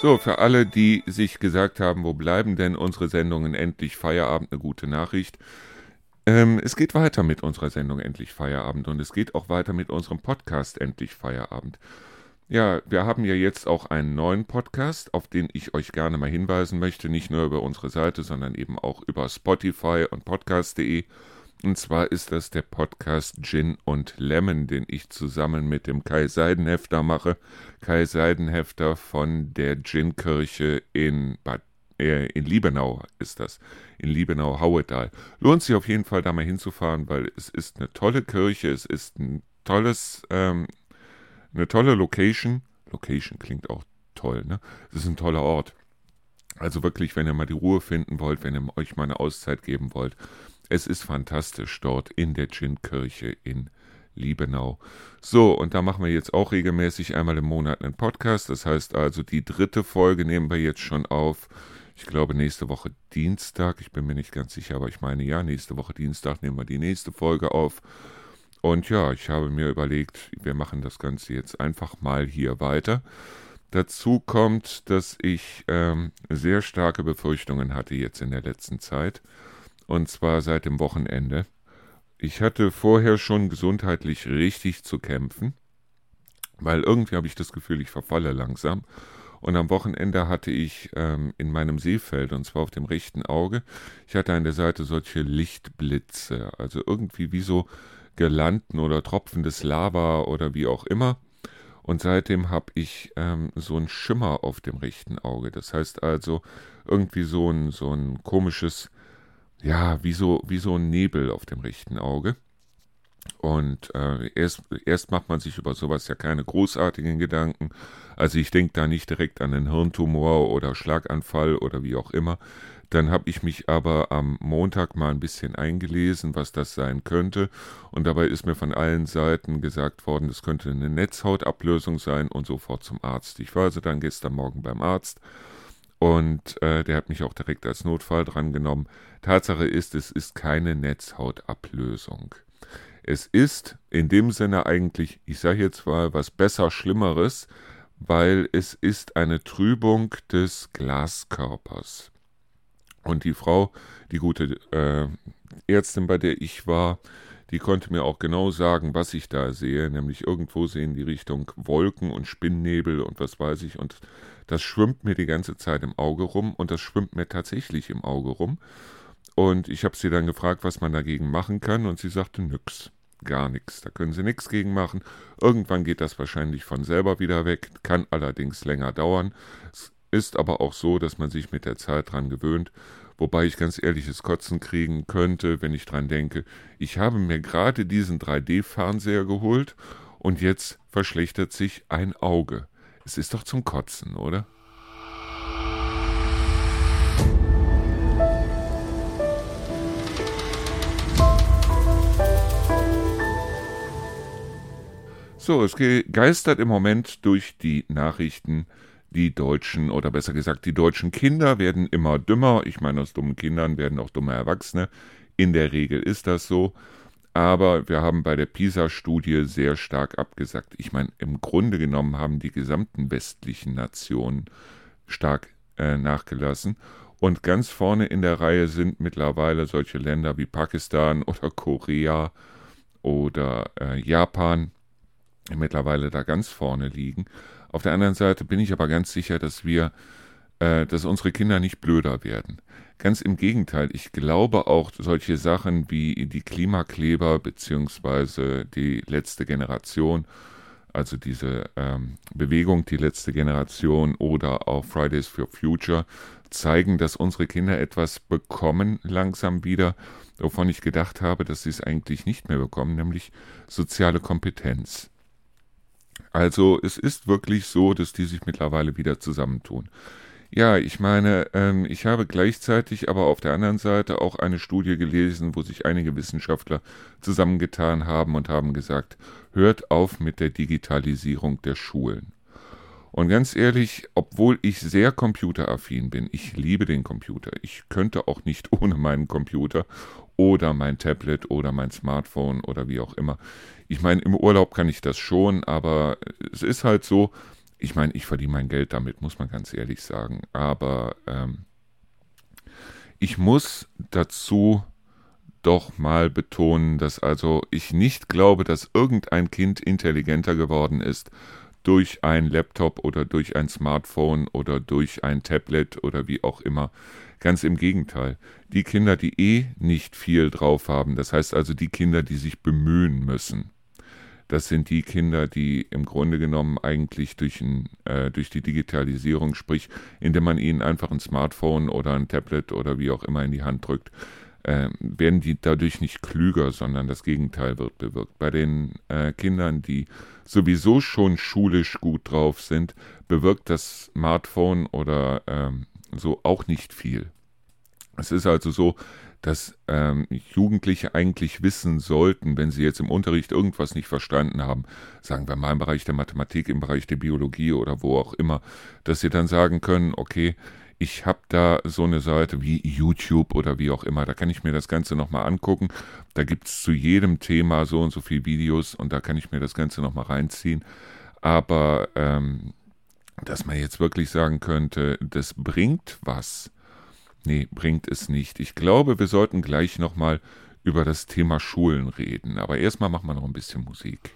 So, für alle, die sich gesagt haben, wo bleiben denn unsere Sendungen endlich Feierabend, eine gute Nachricht. Ähm, es geht weiter mit unserer Sendung Endlich Feierabend und es geht auch weiter mit unserem Podcast Endlich Feierabend. Ja, wir haben ja jetzt auch einen neuen Podcast, auf den ich euch gerne mal hinweisen möchte, nicht nur über unsere Seite, sondern eben auch über Spotify und podcast.de. Und zwar ist das der Podcast Gin und Lemon, den ich zusammen mit dem Kai Seidenhefter mache. Kai Seidenhefter von der Gin-Kirche in Bad äh, in Liebenau ist das, in Liebenau-Hauedal. Lohnt sich auf jeden Fall da mal hinzufahren, weil es ist eine tolle Kirche, es ist ein tolles, ähm, eine tolle Location. Location klingt auch toll, ne? Es ist ein toller Ort. Also wirklich, wenn ihr mal die Ruhe finden wollt, wenn ihr euch mal eine Auszeit geben wollt, es ist fantastisch dort in der Gin-Kirche in Liebenau. So, und da machen wir jetzt auch regelmäßig einmal im Monat einen Podcast. Das heißt also, die dritte Folge nehmen wir jetzt schon auf. Ich glaube, nächste Woche Dienstag. Ich bin mir nicht ganz sicher, aber ich meine, ja, nächste Woche Dienstag nehmen wir die nächste Folge auf. Und ja, ich habe mir überlegt, wir machen das Ganze jetzt einfach mal hier weiter. Dazu kommt, dass ich ähm, sehr starke Befürchtungen hatte jetzt in der letzten Zeit und zwar seit dem Wochenende. Ich hatte vorher schon gesundheitlich richtig zu kämpfen, weil irgendwie habe ich das Gefühl, ich verfalle langsam. Und am Wochenende hatte ich ähm, in meinem Sehfeld, und zwar auf dem rechten Auge, ich hatte an der Seite solche Lichtblitze, also irgendwie wie so gelanden oder tropfendes Lava oder wie auch immer. Und seitdem habe ich ähm, so einen Schimmer auf dem rechten Auge. Das heißt also irgendwie so ein, so ein komisches ja, wie so, wie so ein Nebel auf dem rechten Auge. Und äh, erst, erst macht man sich über sowas ja keine großartigen Gedanken. Also ich denke da nicht direkt an einen Hirntumor oder Schlaganfall oder wie auch immer. Dann habe ich mich aber am Montag mal ein bisschen eingelesen, was das sein könnte. Und dabei ist mir von allen Seiten gesagt worden, das könnte eine Netzhautablösung sein und sofort zum Arzt. Ich war also dann gestern Morgen beim Arzt und äh, der hat mich auch direkt als Notfall drangenommen. Tatsache ist, es ist keine Netzhautablösung. Es ist in dem Sinne eigentlich, ich sage jetzt mal, was besser Schlimmeres, weil es ist eine Trübung des Glaskörpers. Und die Frau, die gute äh, Ärztin, bei der ich war, die konnte mir auch genau sagen, was ich da sehe, nämlich irgendwo sehen die Richtung Wolken und Spinnnebel und was weiß ich. Und das schwimmt mir die ganze Zeit im Auge rum und das schwimmt mir tatsächlich im Auge rum. Und ich habe sie dann gefragt, was man dagegen machen kann und sie sagte nix, gar nichts. Da können sie nichts gegen machen. Irgendwann geht das wahrscheinlich von selber wieder weg, kann allerdings länger dauern. Es ist aber auch so, dass man sich mit der Zeit dran gewöhnt. Wobei ich ganz ehrliches Kotzen kriegen könnte, wenn ich dran denke, ich habe mir gerade diesen 3D-Fernseher geholt und jetzt verschlechtert sich ein Auge. Es ist doch zum Kotzen, oder? So, es geistert im Moment durch die Nachrichten, die Deutschen, oder besser gesagt, die deutschen Kinder werden immer dümmer. Ich meine, aus dummen Kindern werden auch dumme Erwachsene. In der Regel ist das so. Aber wir haben bei der PISA-Studie sehr stark abgesagt. Ich meine, im Grunde genommen haben die gesamten westlichen Nationen stark äh, nachgelassen. Und ganz vorne in der Reihe sind mittlerweile solche Länder wie Pakistan oder Korea oder äh, Japan, die mittlerweile da ganz vorne liegen. Auf der anderen Seite bin ich aber ganz sicher, dass wir, äh, dass unsere Kinder nicht blöder werden. Ganz im Gegenteil, ich glaube auch solche Sachen wie die Klimakleber beziehungsweise die letzte Generation, also diese ähm, Bewegung, die letzte Generation oder auch Fridays for Future, zeigen, dass unsere Kinder etwas bekommen langsam wieder, wovon ich gedacht habe, dass sie es eigentlich nicht mehr bekommen, nämlich soziale Kompetenz. Also es ist wirklich so, dass die sich mittlerweile wieder zusammentun. Ja, ich meine, ähm, ich habe gleichzeitig aber auf der anderen Seite auch eine Studie gelesen, wo sich einige Wissenschaftler zusammengetan haben und haben gesagt, hört auf mit der Digitalisierung der Schulen. Und ganz ehrlich, obwohl ich sehr computeraffin bin, ich liebe den Computer. Ich könnte auch nicht ohne meinen Computer oder mein Tablet oder mein Smartphone oder wie auch immer. Ich meine, im Urlaub kann ich das schon, aber es ist halt so, ich meine, ich verdiene mein Geld damit, muss man ganz ehrlich sagen. Aber ähm, ich muss dazu doch mal betonen, dass also ich nicht glaube, dass irgendein Kind intelligenter geworden ist durch ein Laptop oder durch ein Smartphone oder durch ein Tablet oder wie auch immer. Ganz im Gegenteil. Die Kinder, die eh nicht viel drauf haben, das heißt also die Kinder, die sich bemühen müssen, das sind die Kinder, die im Grunde genommen eigentlich durch, ein, äh, durch die Digitalisierung, sprich, indem man ihnen einfach ein Smartphone oder ein Tablet oder wie auch immer in die Hand drückt, äh, werden die dadurch nicht klüger, sondern das Gegenteil wird bewirkt. Bei den äh, Kindern, die sowieso schon schulisch gut drauf sind, bewirkt das Smartphone oder ähm, so auch nicht viel. Es ist also so, dass ähm, Jugendliche eigentlich wissen sollten, wenn sie jetzt im Unterricht irgendwas nicht verstanden haben, sagen wir mal im Bereich der Mathematik, im Bereich der Biologie oder wo auch immer, dass sie dann sagen können, okay, ich habe da so eine Seite wie YouTube oder wie auch immer, da kann ich mir das Ganze nochmal angucken. Da gibt es zu jedem Thema so und so viele Videos und da kann ich mir das Ganze nochmal reinziehen. Aber ähm, dass man jetzt wirklich sagen könnte, das bringt was, Nee, bringt es nicht. Ich glaube, wir sollten gleich nochmal über das Thema Schulen reden. Aber erstmal machen wir noch ein bisschen Musik.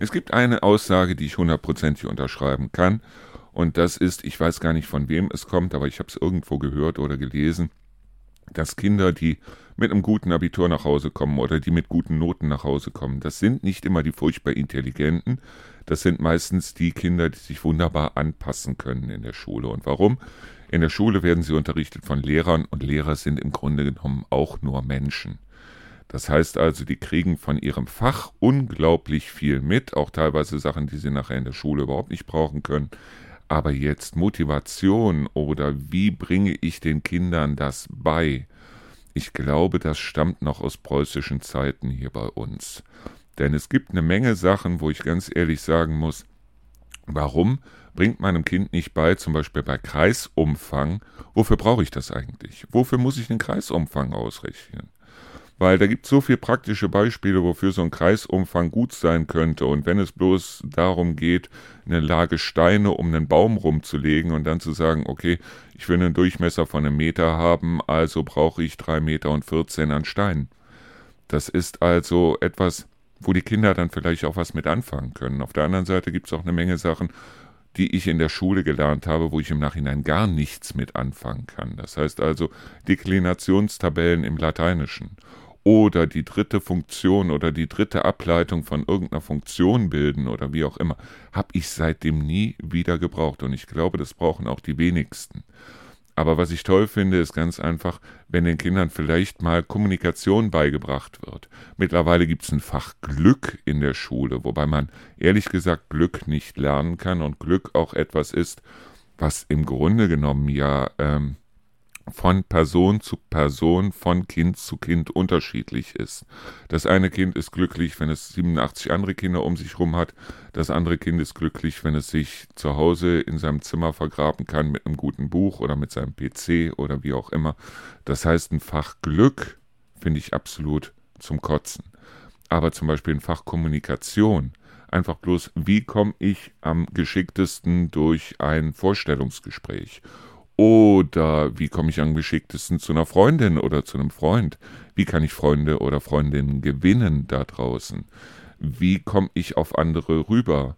Es gibt eine Aussage, die ich hundertprozentig unterschreiben kann. Und das ist, ich weiß gar nicht von wem es kommt, aber ich habe es irgendwo gehört oder gelesen dass Kinder, die mit einem guten Abitur nach Hause kommen oder die mit guten Noten nach Hause kommen, das sind nicht immer die furchtbar intelligenten, das sind meistens die Kinder, die sich wunderbar anpassen können in der Schule. Und warum? In der Schule werden sie unterrichtet von Lehrern und Lehrer sind im Grunde genommen auch nur Menschen. Das heißt also, die kriegen von ihrem Fach unglaublich viel mit, auch teilweise Sachen, die sie nachher in der Schule überhaupt nicht brauchen können. Aber jetzt Motivation oder wie bringe ich den Kindern das bei? Ich glaube, das stammt noch aus preußischen Zeiten hier bei uns. Denn es gibt eine Menge Sachen, wo ich ganz ehrlich sagen muss, warum bringt meinem Kind nicht bei, zum Beispiel bei Kreisumfang, wofür brauche ich das eigentlich? Wofür muss ich den Kreisumfang ausrechnen? Weil da gibt es so viele praktische Beispiele, wofür so ein Kreisumfang gut sein könnte. Und wenn es bloß darum geht, eine Lage Steine um einen Baum rumzulegen und dann zu sagen, okay, ich will einen Durchmesser von einem Meter haben, also brauche ich drei Meter und 14 an Steinen. Das ist also etwas, wo die Kinder dann vielleicht auch was mit anfangen können. Auf der anderen Seite gibt es auch eine Menge Sachen, die ich in der Schule gelernt habe, wo ich im Nachhinein gar nichts mit anfangen kann. Das heißt also Deklinationstabellen im Lateinischen oder die dritte Funktion oder die dritte Ableitung von irgendeiner Funktion bilden oder wie auch immer, habe ich seitdem nie wieder gebraucht. Und ich glaube, das brauchen auch die wenigsten. Aber was ich toll finde, ist ganz einfach, wenn den Kindern vielleicht mal Kommunikation beigebracht wird. Mittlerweile gibt es ein Fach Glück in der Schule, wobei man ehrlich gesagt Glück nicht lernen kann und Glück auch etwas ist, was im Grunde genommen ja ähm, von Person zu Person, von Kind zu Kind unterschiedlich ist. Das eine Kind ist glücklich, wenn es 87 andere Kinder um sich herum hat. Das andere Kind ist glücklich, wenn es sich zu Hause in seinem Zimmer vergraben kann mit einem guten Buch oder mit seinem PC oder wie auch immer. Das heißt, ein Fach Glück finde ich absolut zum Kotzen. Aber zum Beispiel ein Fach Kommunikation, einfach bloß, wie komme ich am geschicktesten durch ein Vorstellungsgespräch oder wie komme ich am geschicktesten zu einer Freundin oder zu einem Freund? Wie kann ich Freunde oder Freundinnen gewinnen da draußen? Wie komme ich auf andere rüber?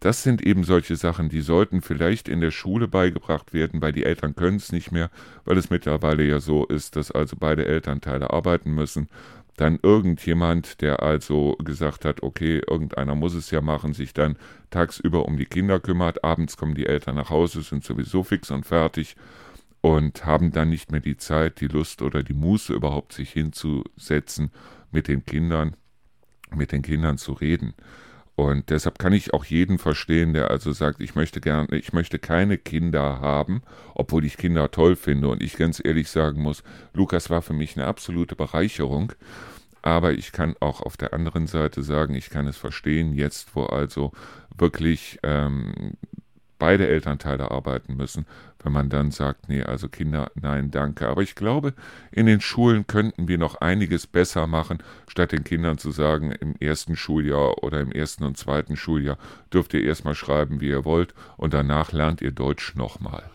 Das sind eben solche Sachen, die sollten vielleicht in der Schule beigebracht werden, weil die Eltern können es nicht mehr, weil es mittlerweile ja so ist, dass also beide Elternteile arbeiten müssen dann irgendjemand, der also gesagt hat, okay, irgendeiner muss es ja machen, sich dann tagsüber um die Kinder kümmert, abends kommen die Eltern nach Hause, sind sowieso fix und fertig und haben dann nicht mehr die Zeit, die Lust oder die Muße überhaupt sich hinzusetzen, mit den Kindern, mit den Kindern zu reden. Und deshalb kann ich auch jeden verstehen, der also sagt, ich möchte gerne, ich möchte keine Kinder haben, obwohl ich Kinder toll finde. Und ich ganz ehrlich sagen muss, Lukas war für mich eine absolute Bereicherung. Aber ich kann auch auf der anderen Seite sagen, ich kann es verstehen, jetzt wo also wirklich ähm, beide Elternteile arbeiten müssen, wenn man dann sagt, nee, also Kinder, nein, danke. Aber ich glaube, in den Schulen könnten wir noch einiges besser machen, statt den Kindern zu sagen, im ersten Schuljahr oder im ersten und zweiten Schuljahr dürft ihr erstmal schreiben, wie ihr wollt, und danach lernt ihr Deutsch nochmal.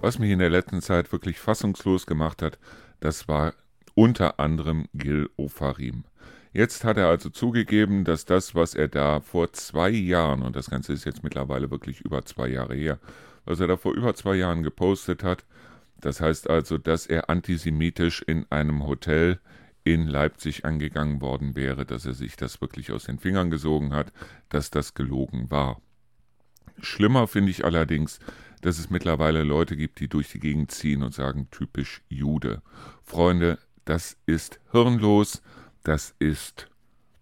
Was mich in der letzten Zeit wirklich fassungslos gemacht hat, das war unter anderem Gil Ofarim. Jetzt hat er also zugegeben, dass das, was er da vor zwei Jahren, und das Ganze ist jetzt mittlerweile wirklich über zwei Jahre her, was er da vor über zwei Jahren gepostet hat, das heißt also, dass er antisemitisch in einem Hotel in Leipzig angegangen worden wäre, dass er sich das wirklich aus den Fingern gesogen hat, dass das gelogen war. Schlimmer finde ich allerdings, dass es mittlerweile Leute gibt, die durch die Gegend ziehen und sagen, typisch Jude. Freunde, das ist hirnlos, das ist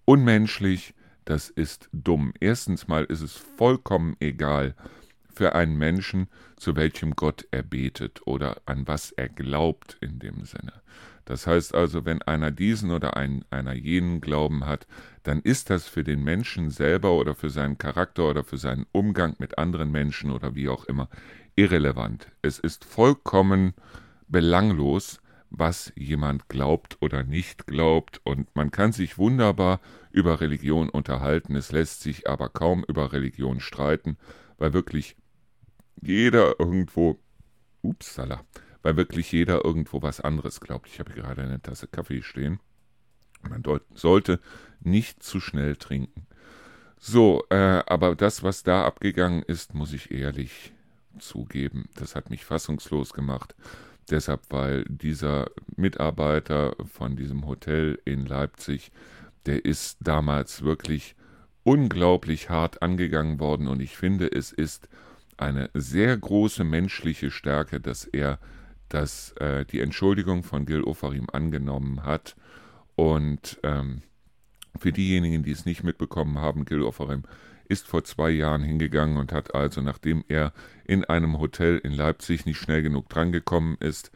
unmenschlich, das ist dumm. Erstens mal ist es vollkommen egal für einen Menschen, zu welchem Gott er betet oder an was er glaubt in dem Sinne. Das heißt also, wenn einer diesen oder ein, einer jenen Glauben hat, dann ist das für den Menschen selber oder für seinen Charakter oder für seinen Umgang mit anderen Menschen oder wie auch immer irrelevant. Es ist vollkommen belanglos, was jemand glaubt oder nicht glaubt, und man kann sich wunderbar über Religion unterhalten, es lässt sich aber kaum über Religion streiten, weil wirklich jeder irgendwo, upsala, weil wirklich jeder irgendwo was anderes glaubt. Ich habe gerade eine Tasse Kaffee stehen. Man sollte nicht zu schnell trinken. So, äh, aber das, was da abgegangen ist, muss ich ehrlich zugeben, das hat mich fassungslos gemacht. Deshalb, weil dieser Mitarbeiter von diesem Hotel in Leipzig, der ist damals wirklich unglaublich hart angegangen worden und ich finde, es ist eine sehr große menschliche Stärke, dass er das, äh, die Entschuldigung von Gil Ofarim angenommen hat. Und ähm, für diejenigen, die es nicht mitbekommen haben, Gil Ofarim ist vor zwei Jahren hingegangen und hat also, nachdem er in einem Hotel in Leipzig nicht schnell genug drangekommen ist,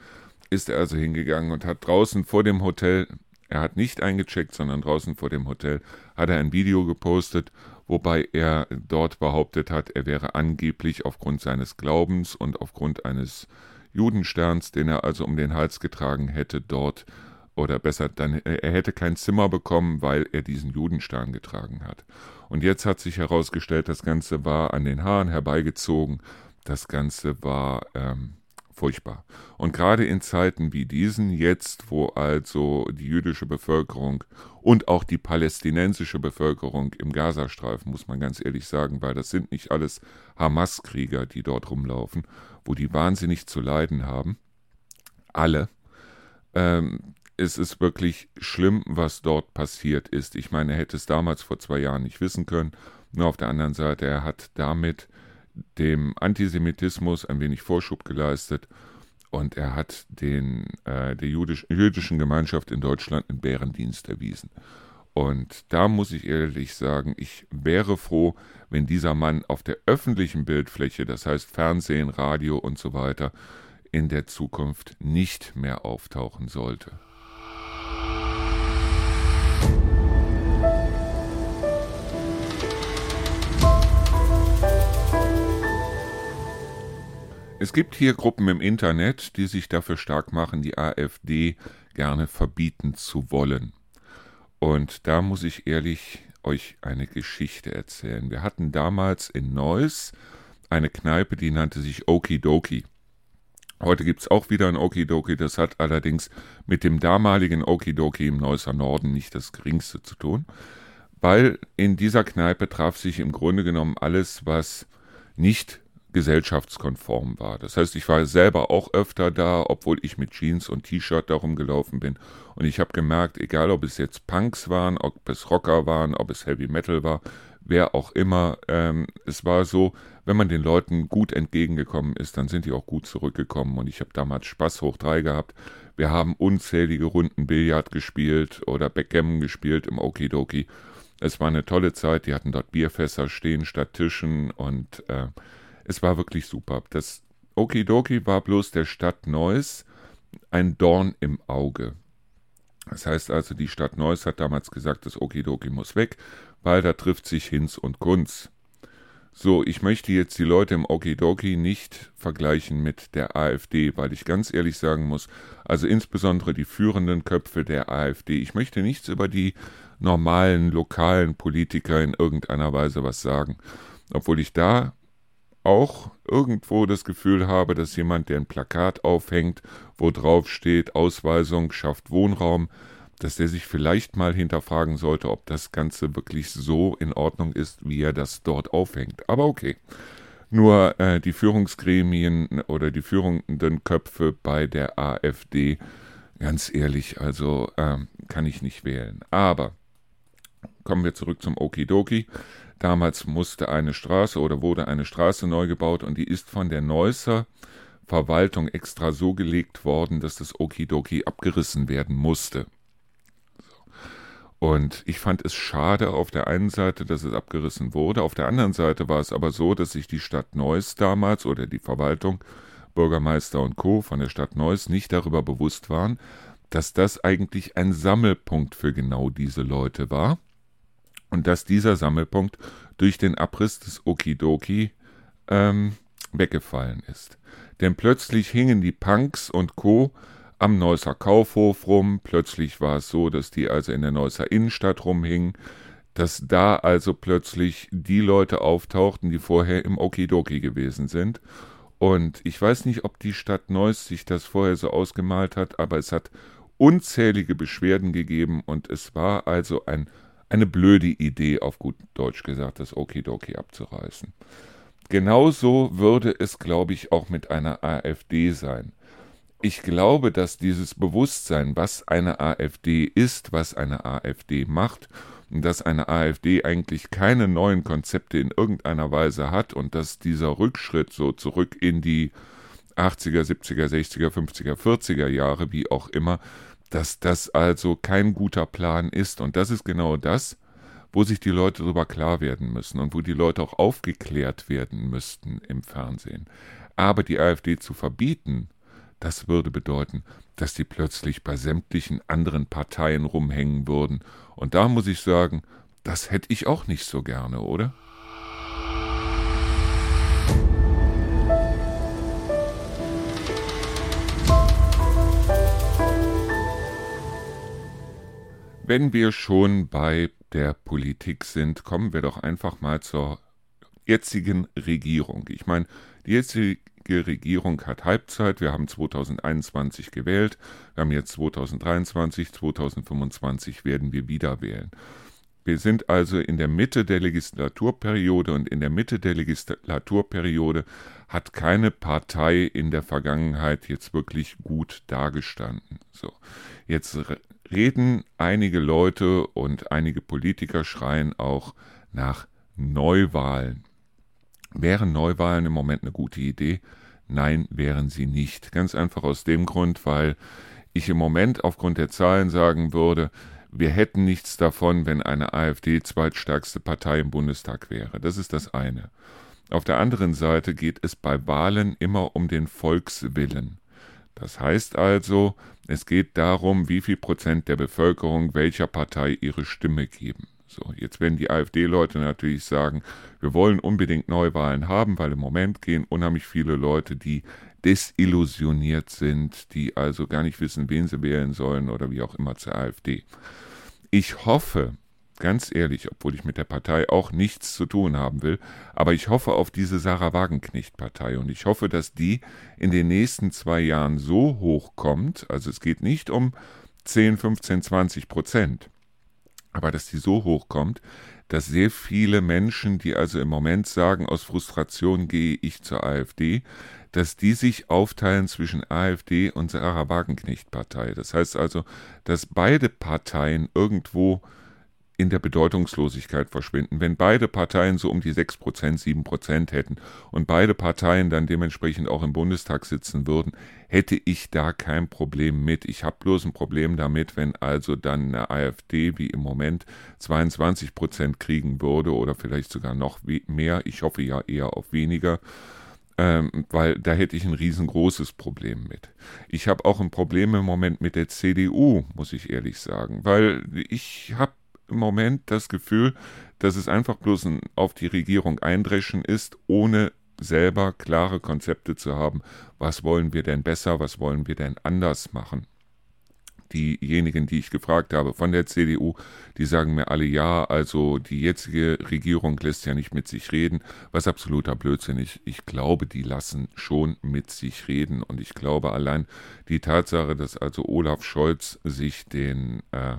ist er also hingegangen und hat draußen vor dem Hotel, er hat nicht eingecheckt, sondern draußen vor dem Hotel, hat er ein Video gepostet, wobei er dort behauptet hat, er wäre angeblich aufgrund seines Glaubens und aufgrund eines Judensterns, den er also um den Hals getragen hätte, dort oder besser, dann, er hätte kein Zimmer bekommen, weil er diesen Judenstern getragen hat. Und jetzt hat sich herausgestellt, das Ganze war an den Haaren herbeigezogen, das Ganze war ähm, furchtbar. Und gerade in Zeiten wie diesen, jetzt, wo also die jüdische Bevölkerung und auch die palästinensische Bevölkerung im Gazastreifen, muss man ganz ehrlich sagen, weil das sind nicht alles Hamas-Krieger, die dort rumlaufen, wo die wahnsinnig zu leiden haben, alle, ähm, es ist wirklich schlimm, was dort passiert ist. Ich meine, er hätte es damals vor zwei Jahren nicht wissen können. Nur auf der anderen Seite, er hat damit dem Antisemitismus ein wenig Vorschub geleistet und er hat den, äh, der jüdisch, jüdischen Gemeinschaft in Deutschland einen Bärendienst erwiesen. Und da muss ich ehrlich sagen, ich wäre froh, wenn dieser Mann auf der öffentlichen Bildfläche, das heißt Fernsehen, Radio und so weiter, in der Zukunft nicht mehr auftauchen sollte. Es gibt hier Gruppen im Internet, die sich dafür stark machen, die AfD gerne verbieten zu wollen. Und da muss ich ehrlich euch eine Geschichte erzählen. Wir hatten damals in Neuss eine Kneipe, die nannte sich Okidoki. Heute gibt es auch wieder ein Okidoki, das hat allerdings mit dem damaligen Okidoki im Neusser Norden nicht das geringste zu tun, weil in dieser Kneipe traf sich im Grunde genommen alles, was nicht gesellschaftskonform war. Das heißt, ich war selber auch öfter da, obwohl ich mit Jeans und T-Shirt darum gelaufen bin. Und ich habe gemerkt, egal ob es jetzt Punks waren, ob es Rocker waren, ob es Heavy Metal war, wer auch immer, ähm, es war so, wenn man den Leuten gut entgegengekommen ist, dann sind die auch gut zurückgekommen. Und ich habe damals Spaß hoch drei gehabt. Wir haben unzählige Runden Billard gespielt oder Backgammon gespielt im Okidoki. Es war eine tolle Zeit. Die hatten dort Bierfässer stehen statt Tischen und äh, es war wirklich super. Das Okidoki war bloß der Stadt Neuss ein Dorn im Auge. Das heißt also, die Stadt Neuss hat damals gesagt, das Okidoki muss weg, weil da trifft sich Hinz und Kunz. So, ich möchte jetzt die Leute im Okidoki nicht vergleichen mit der AfD, weil ich ganz ehrlich sagen muss, also insbesondere die führenden Köpfe der AfD, ich möchte nichts über die normalen lokalen Politiker in irgendeiner Weise was sagen, obwohl ich da auch irgendwo das Gefühl habe, dass jemand, der ein Plakat aufhängt, wo drauf steht, Ausweisung schafft Wohnraum, dass der sich vielleicht mal hinterfragen sollte, ob das Ganze wirklich so in Ordnung ist, wie er das dort aufhängt. Aber okay. Nur äh, die Führungsgremien oder die führenden Köpfe bei der AfD, ganz ehrlich, also äh, kann ich nicht wählen. Aber kommen wir zurück zum Okidoki. Damals musste eine Straße oder wurde eine Straße neu gebaut und die ist von der Neusser Verwaltung extra so gelegt worden, dass das Okidoki abgerissen werden musste. Und ich fand es schade auf der einen Seite, dass es abgerissen wurde. Auf der anderen Seite war es aber so, dass sich die Stadt Neuss damals oder die Verwaltung, Bürgermeister und Co. von der Stadt Neuss nicht darüber bewusst waren, dass das eigentlich ein Sammelpunkt für genau diese Leute war und dass dieser Sammelpunkt durch den Abriss des Okidoki ähm, weggefallen ist. Denn plötzlich hingen die Punks und Co. am Neusser Kaufhof rum, plötzlich war es so, dass die also in der Neusser Innenstadt rumhingen, dass da also plötzlich die Leute auftauchten, die vorher im Okidoki gewesen sind. Und ich weiß nicht, ob die Stadt Neuss sich das vorher so ausgemalt hat, aber es hat unzählige Beschwerden gegeben und es war also ein eine blöde Idee, auf gut Deutsch gesagt, das Okidoki abzureißen. Genauso würde es, glaube ich, auch mit einer AfD sein. Ich glaube, dass dieses Bewusstsein, was eine AfD ist, was eine AfD macht, und dass eine AfD eigentlich keine neuen Konzepte in irgendeiner Weise hat und dass dieser Rückschritt so zurück in die 80er, 70er, 60er, 50er, 40er Jahre, wie auch immer, dass das also kein guter Plan ist. Und das ist genau das, wo sich die Leute darüber klar werden müssen und wo die Leute auch aufgeklärt werden müssten im Fernsehen. Aber die AfD zu verbieten, das würde bedeuten, dass die plötzlich bei sämtlichen anderen Parteien rumhängen würden. Und da muss ich sagen, das hätte ich auch nicht so gerne, oder? Wenn wir schon bei der Politik sind, kommen wir doch einfach mal zur jetzigen Regierung. Ich meine, die jetzige Regierung hat Halbzeit. Wir haben 2021 gewählt. Wir haben jetzt 2023, 2025 werden wir wieder wählen. Wir sind also in der Mitte der Legislaturperiode und in der Mitte der Legislaturperiode hat keine Partei in der Vergangenheit jetzt wirklich gut dagestanden. So, jetzt reden einige Leute und einige Politiker schreien auch nach Neuwahlen. Wären Neuwahlen im Moment eine gute Idee? Nein, wären sie nicht. Ganz einfach aus dem Grund, weil ich im Moment aufgrund der Zahlen sagen würde, wir hätten nichts davon, wenn eine AfD zweitstärkste Partei im Bundestag wäre. Das ist das eine. Auf der anderen Seite geht es bei Wahlen immer um den Volkswillen. Das heißt also, es geht darum, wie viel Prozent der Bevölkerung welcher Partei ihre Stimme geben. So, jetzt werden die AfD-Leute natürlich sagen, wir wollen unbedingt Neuwahlen haben, weil im Moment gehen unheimlich viele Leute, die desillusioniert sind, die also gar nicht wissen, wen sie wählen sollen oder wie auch immer zur AfD. Ich hoffe, Ganz ehrlich, obwohl ich mit der Partei auch nichts zu tun haben will, aber ich hoffe auf diese Sarah Wagenknecht-Partei und ich hoffe, dass die in den nächsten zwei Jahren so hoch kommt, also es geht nicht um 10, 15, 20 Prozent, aber dass die so hoch kommt, dass sehr viele Menschen, die also im Moment sagen, aus Frustration gehe ich zur AfD, dass die sich aufteilen zwischen AfD und Sarah Wagenknecht-Partei. Das heißt also, dass beide Parteien irgendwo in der Bedeutungslosigkeit verschwinden. Wenn beide Parteien so um die 6%, 7% hätten und beide Parteien dann dementsprechend auch im Bundestag sitzen würden, hätte ich da kein Problem mit. Ich habe bloß ein Problem damit, wenn also dann eine AfD wie im Moment 22% kriegen würde oder vielleicht sogar noch mehr. Ich hoffe ja eher auf weniger ähm, weil da hätte ich ein riesengroßes Problem mit. Ich habe auch ein Problem im Moment mit der CDU, muss ich ehrlich sagen, weil ich habe im Moment das Gefühl, dass es einfach bloß ein auf die Regierung eindreschen ist, ohne selber klare Konzepte zu haben, was wollen wir denn besser, was wollen wir denn anders machen? Diejenigen, die ich gefragt habe von der CDU, die sagen mir alle ja, also die jetzige Regierung lässt ja nicht mit sich reden, was absoluter Blödsinn ist. Ich glaube, die lassen schon mit sich reden. Und ich glaube allein die Tatsache, dass also Olaf Scholz sich den äh,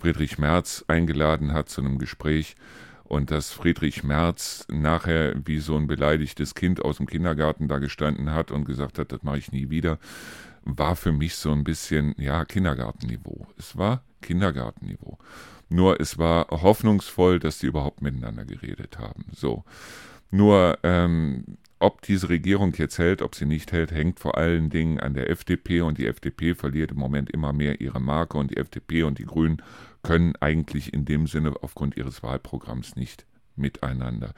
Friedrich Merz eingeladen hat zu einem Gespräch, und dass Friedrich Merz nachher wie so ein beleidigtes Kind aus dem Kindergarten da gestanden hat und gesagt hat, das mache ich nie wieder war für mich so ein bisschen, ja, Kindergartenniveau. Es war Kindergartenniveau. Nur es war hoffnungsvoll, dass die überhaupt miteinander geredet haben. So. Nur, ähm, ob diese Regierung jetzt hält, ob sie nicht hält, hängt vor allen Dingen an der FDP und die FDP verliert im Moment immer mehr ihre Marke und die FDP und die Grünen können eigentlich in dem Sinne aufgrund ihres Wahlprogramms nicht miteinander.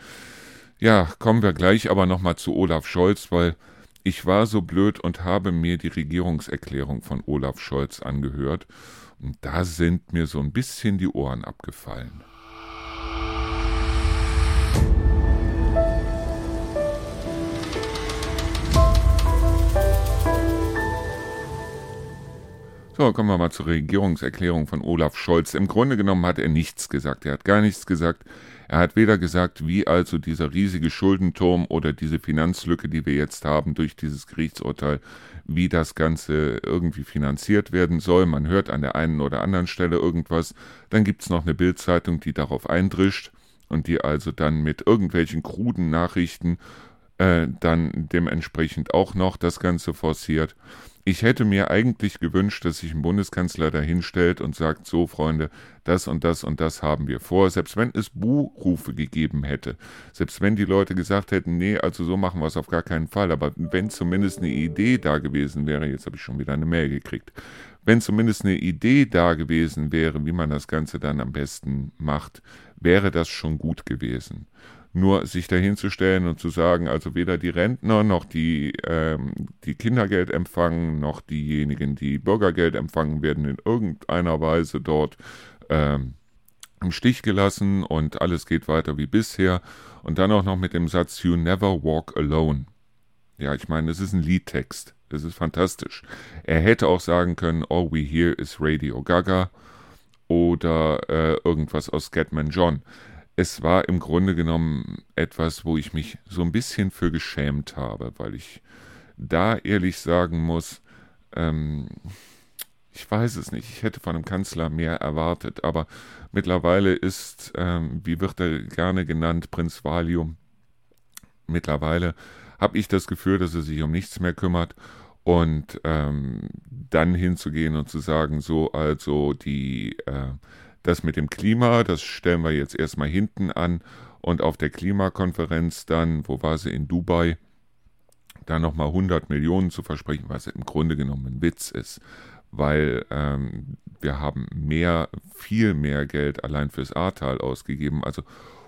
Ja, kommen wir gleich aber nochmal zu Olaf Scholz, weil ich war so blöd und habe mir die Regierungserklärung von Olaf Scholz angehört, und da sind mir so ein bisschen die Ohren abgefallen. So, kommen wir mal zur Regierungserklärung von Olaf Scholz. Im Grunde genommen hat er nichts gesagt. Er hat gar nichts gesagt. Er hat weder gesagt, wie also dieser riesige Schuldenturm oder diese Finanzlücke, die wir jetzt haben durch dieses Gerichtsurteil, wie das Ganze irgendwie finanziert werden soll. Man hört an der einen oder anderen Stelle irgendwas. Dann gibt es noch eine Bildzeitung, die darauf eindrischt und die also dann mit irgendwelchen kruden Nachrichten äh, dann dementsprechend auch noch das Ganze forciert. Ich hätte mir eigentlich gewünscht, dass sich ein Bundeskanzler dahinstellt und sagt, so Freunde, das und das und das haben wir vor. Selbst wenn es Buhrufe gegeben hätte, selbst wenn die Leute gesagt hätten, nee, also so machen wir es auf gar keinen Fall, aber wenn zumindest eine Idee da gewesen wäre, jetzt habe ich schon wieder eine Mail gekriegt, wenn zumindest eine Idee da gewesen wäre, wie man das Ganze dann am besten macht, wäre das schon gut gewesen. Nur sich dahinzustellen und zu sagen, also weder die Rentner noch die, ähm, die Kindergeld empfangen, noch diejenigen, die Bürgergeld empfangen, werden in irgendeiner Weise dort ähm, im Stich gelassen und alles geht weiter wie bisher. Und dann auch noch mit dem Satz You never walk alone. Ja, ich meine, es ist ein Liedtext. Das ist fantastisch. Er hätte auch sagen können, All we hear is Radio Gaga oder äh, irgendwas aus Scatman John es war im Grunde genommen etwas, wo ich mich so ein bisschen für geschämt habe, weil ich da ehrlich sagen muss, ähm, ich weiß es nicht, ich hätte von einem Kanzler mehr erwartet, aber mittlerweile ist, ähm, wie wird er gerne genannt, Prinz Valium, mittlerweile habe ich das Gefühl, dass er sich um nichts mehr kümmert und ähm, dann hinzugehen und zu sagen, so also die äh, das mit dem Klima, das stellen wir jetzt erstmal hinten an. Und auf der Klimakonferenz dann, wo war sie? In Dubai, da nochmal 100 Millionen zu versprechen, was im Grunde genommen ein Witz ist, weil ähm, wir haben mehr, viel mehr Geld allein fürs Ahrtal ausgegeben, also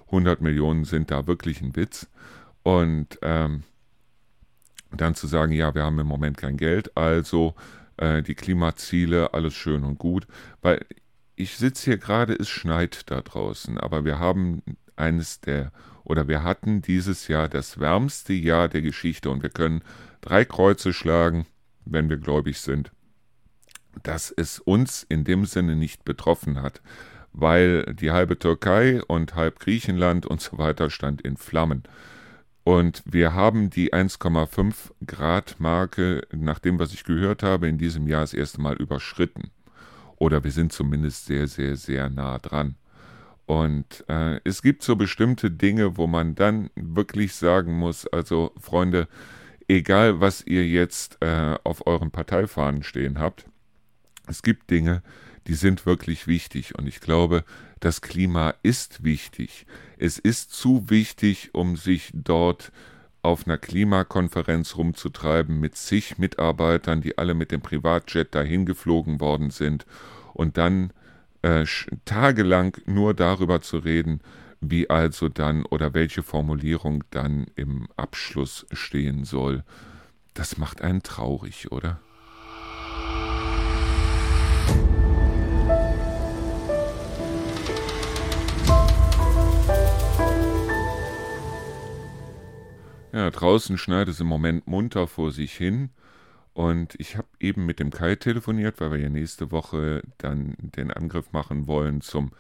100 Millionen sind da wirklich ein Witz. Und ähm, dann zu sagen, ja, wir haben im Moment kein Geld, also äh, die Klimaziele, alles schön und gut, weil ich sitze hier gerade, es schneit da draußen, aber wir haben eines der, oder wir hatten dieses Jahr das wärmste Jahr der Geschichte und wir können drei Kreuze schlagen, wenn wir gläubig sind, dass es uns in dem Sinne nicht betroffen hat, weil die halbe Türkei und halb Griechenland und so weiter stand in Flammen. Und wir haben die 1,5 Grad Marke, nach dem, was ich gehört habe, in diesem Jahr das erste Mal überschritten. Oder wir sind zumindest sehr, sehr, sehr nah dran. Und äh, es gibt so bestimmte Dinge, wo man dann wirklich sagen muss, also Freunde, egal was ihr jetzt äh, auf euren Parteifahnen stehen habt, es gibt Dinge, die sind wirklich wichtig. Und ich glaube, das Klima ist wichtig. Es ist zu wichtig, um sich dort auf einer Klimakonferenz rumzutreiben mit zig Mitarbeitern, die alle mit dem Privatjet dahin geflogen worden sind und dann äh, tagelang nur darüber zu reden, wie also dann oder welche Formulierung dann im Abschluss stehen soll. Das macht einen traurig, oder? Ja, draußen schneit es im Moment munter vor sich hin. Und ich habe eben mit dem Kai telefoniert, weil wir ja nächste Woche dann den Angriff machen wollen zum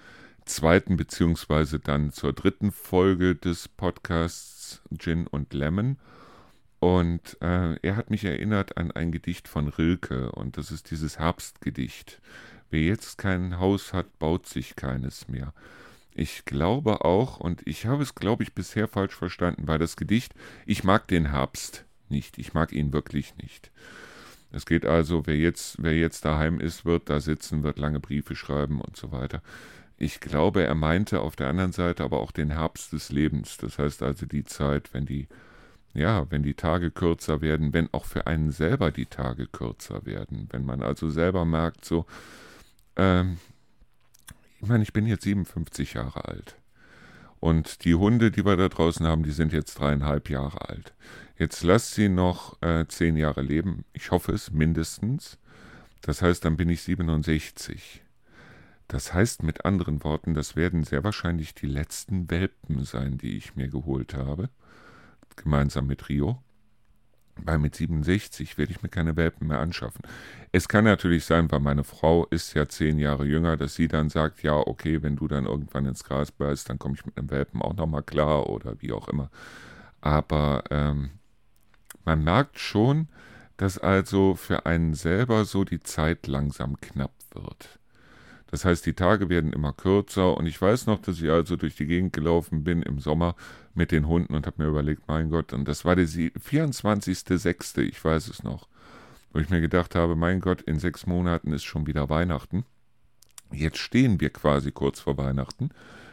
zweiten beziehungsweise dann zur dritten Folge des Podcasts Gin und Lemon. Und äh, er hat mich erinnert an ein Gedicht von Rilke und das ist dieses Herbstgedicht. Wer jetzt kein Haus hat, baut sich keines mehr. Ich glaube auch, und ich habe es, glaube ich, bisher falsch verstanden, weil das Gedicht, ich mag den Herbst nicht, ich mag ihn wirklich nicht. Es geht also, wer jetzt, wer jetzt daheim ist, wird da sitzen, wird lange Briefe schreiben und so weiter. Ich glaube, er meinte auf der anderen Seite aber auch den Herbst des Lebens. Das heißt also die Zeit, wenn die, ja, wenn die Tage kürzer werden, wenn auch für einen selber die Tage kürzer werden. Wenn man also selber merkt, so, ähm, ich meine, ich bin jetzt 57 Jahre alt. Und die Hunde, die wir da draußen haben, die sind jetzt dreieinhalb Jahre alt. Jetzt lasst sie noch äh, zehn Jahre leben. Ich hoffe es mindestens. Das heißt, dann bin ich 67. Das heißt mit anderen Worten, das werden sehr wahrscheinlich die letzten Welpen sein, die ich mir geholt habe. Gemeinsam mit Rio weil mit 67 werde ich mir keine Welpen mehr anschaffen. Es kann natürlich sein, weil meine Frau ist ja zehn Jahre jünger, dass sie dann sagt, ja, okay, wenn du dann irgendwann ins Gras beißt, dann komme ich mit einem Welpen auch nochmal klar oder wie auch immer. Aber ähm, man merkt schon, dass also für einen selber so die Zeit langsam knapp wird. Das heißt, die Tage werden immer kürzer und ich weiß noch, dass ich also durch die Gegend gelaufen bin im Sommer mit den Hunden und habe mir überlegt, mein Gott, und das war der 24.06., ich weiß es noch, wo ich mir gedacht habe, mein Gott, in sechs Monaten ist schon wieder Weihnachten. Jetzt stehen wir quasi kurz vor Weihnachten.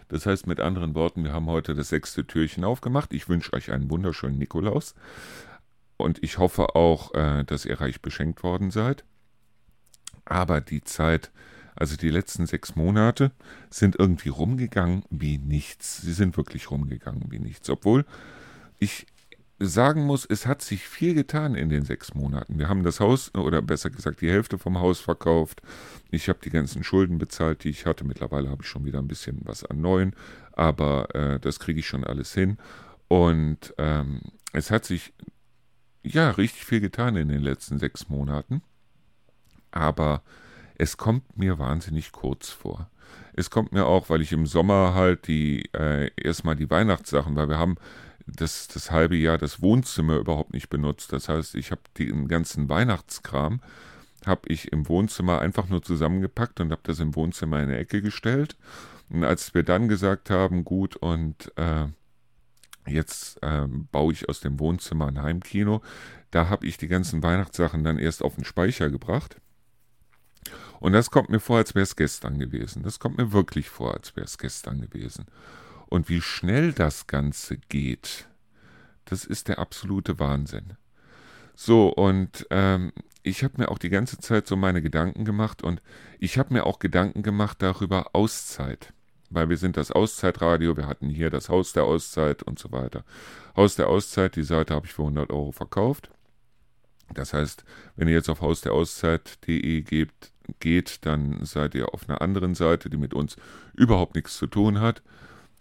Das heißt mit anderen Worten, wir haben heute das sechste Türchen aufgemacht. Ich wünsche euch einen wunderschönen Nikolaus. Und ich hoffe auch, äh, dass ihr reich beschenkt worden seid. Aber die Zeit also die letzten sechs Monate sind irgendwie rumgegangen wie nichts. Sie sind wirklich rumgegangen wie nichts. Obwohl ich sagen muss, es hat sich viel getan in den sechs Monaten. Wir haben das Haus, oder besser gesagt, die Hälfte vom Haus verkauft. Ich habe die ganzen Schulden bezahlt, die ich hatte. Mittlerweile habe ich schon wieder ein bisschen was an neuen, aber äh, das kriege ich schon alles hin. Und ähm, es hat sich ja richtig viel getan in den letzten sechs Monaten. Aber es kommt mir wahnsinnig kurz vor. Es kommt mir auch, weil ich im Sommer halt die äh, erstmal die Weihnachtssachen, weil wir haben das, das halbe Jahr das Wohnzimmer überhaupt nicht benutzt. Das heißt, ich habe den ganzen Weihnachtskram habe ich im Wohnzimmer einfach nur zusammengepackt und habe das im Wohnzimmer in eine Ecke gestellt. Und als wir dann gesagt haben, gut, und äh, jetzt äh, baue ich aus dem Wohnzimmer ein Heimkino, da habe ich die ganzen Weihnachtssachen dann erst auf den Speicher gebracht. Und das kommt mir vor, als wäre es gestern gewesen. Das kommt mir wirklich vor, als wäre es gestern gewesen. Und wie schnell das Ganze geht, das ist der absolute Wahnsinn. So, und ähm, ich habe mir auch die ganze Zeit so meine Gedanken gemacht und ich habe mir auch Gedanken gemacht darüber Auszeit. Weil wir sind das Auszeitradio, wir hatten hier das Haus der Auszeit und so weiter. Haus der Auszeit, die Seite habe ich für 100 Euro verkauft. Das heißt, wenn ihr jetzt auf hausderauszeit.de gebt, geht, dann seid ihr auf einer anderen Seite, die mit uns überhaupt nichts zu tun hat.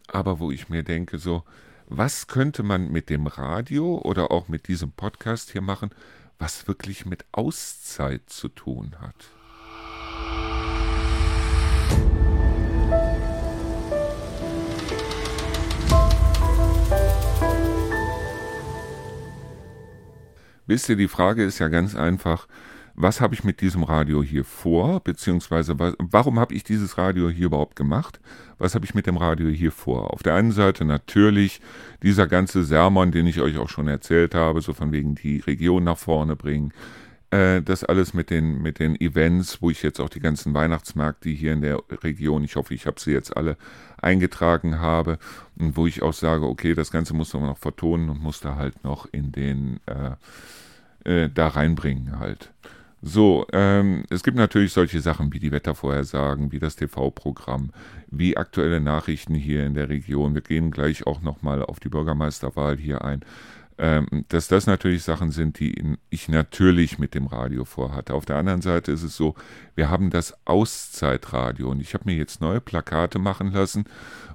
Aber wo ich mir denke, so, was könnte man mit dem Radio oder auch mit diesem Podcast hier machen, was wirklich mit Auszeit zu tun hat? Wisst ihr, die Frage ist ja ganz einfach, was habe ich mit diesem Radio hier vor, beziehungsweise was, warum habe ich dieses Radio hier überhaupt gemacht? Was habe ich mit dem Radio hier vor? Auf der einen Seite natürlich dieser ganze Sermon, den ich euch auch schon erzählt habe, so von wegen die Region nach vorne bringen. Äh, das alles mit den, mit den Events, wo ich jetzt auch die ganzen Weihnachtsmärkte hier in der Region, ich hoffe, ich habe sie jetzt alle eingetragen habe, und wo ich auch sage, okay, das Ganze muss man noch vertonen und muss da halt noch in den, äh, äh, da reinbringen halt. So, ähm, es gibt natürlich solche Sachen wie die Wettervorhersagen, wie das TV-Programm, wie aktuelle Nachrichten hier in der Region. Wir gehen gleich auch nochmal auf die Bürgermeisterwahl hier ein. Ähm, dass das natürlich Sachen sind, die ich natürlich mit dem Radio vorhatte. Auf der anderen Seite ist es so, wir haben das Auszeitradio und ich habe mir jetzt neue Plakate machen lassen,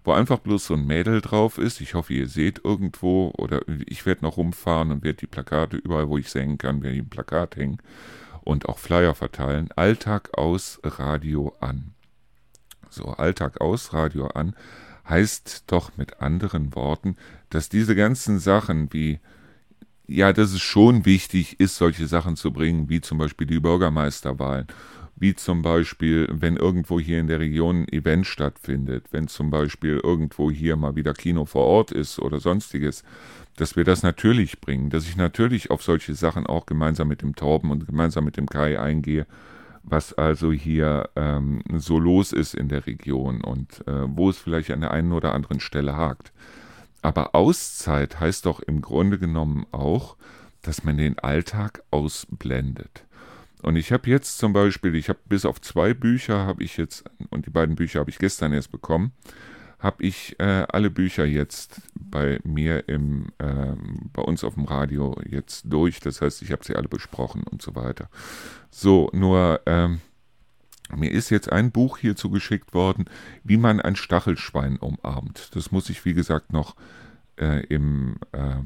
wo einfach bloß so ein Mädel drauf ist. Ich hoffe, ihr seht irgendwo oder ich werde noch rumfahren und werde die Plakate überall, wo ich sehen kann, werde ich ein Plakat hängen und auch Flyer verteilen. Alltag aus, Radio an. So, Alltag aus, Radio an heißt doch mit anderen Worten, dass diese ganzen Sachen wie ja, dass es schon wichtig ist, solche Sachen zu bringen, wie zum Beispiel die Bürgermeisterwahlen, wie zum Beispiel, wenn irgendwo hier in der Region ein Event stattfindet, wenn zum Beispiel irgendwo hier mal wieder Kino vor Ort ist oder sonstiges, dass wir das natürlich bringen, dass ich natürlich auf solche Sachen auch gemeinsam mit dem Torben und gemeinsam mit dem Kai eingehe, was also hier ähm, so los ist in der Region und äh, wo es vielleicht an der einen oder anderen Stelle hakt. Aber Auszeit heißt doch im Grunde genommen auch, dass man den Alltag ausblendet. Und ich habe jetzt zum Beispiel, ich habe bis auf zwei Bücher habe ich jetzt, und die beiden Bücher habe ich gestern erst bekommen, habe ich äh, alle Bücher jetzt bei mir im, äh, bei uns auf dem Radio jetzt durch. Das heißt, ich habe sie alle besprochen und so weiter. So, nur ähm, mir ist jetzt ein Buch hier zugeschickt worden, wie man ein Stachelschwein umarmt. Das muss ich, wie gesagt, noch äh, im, äh,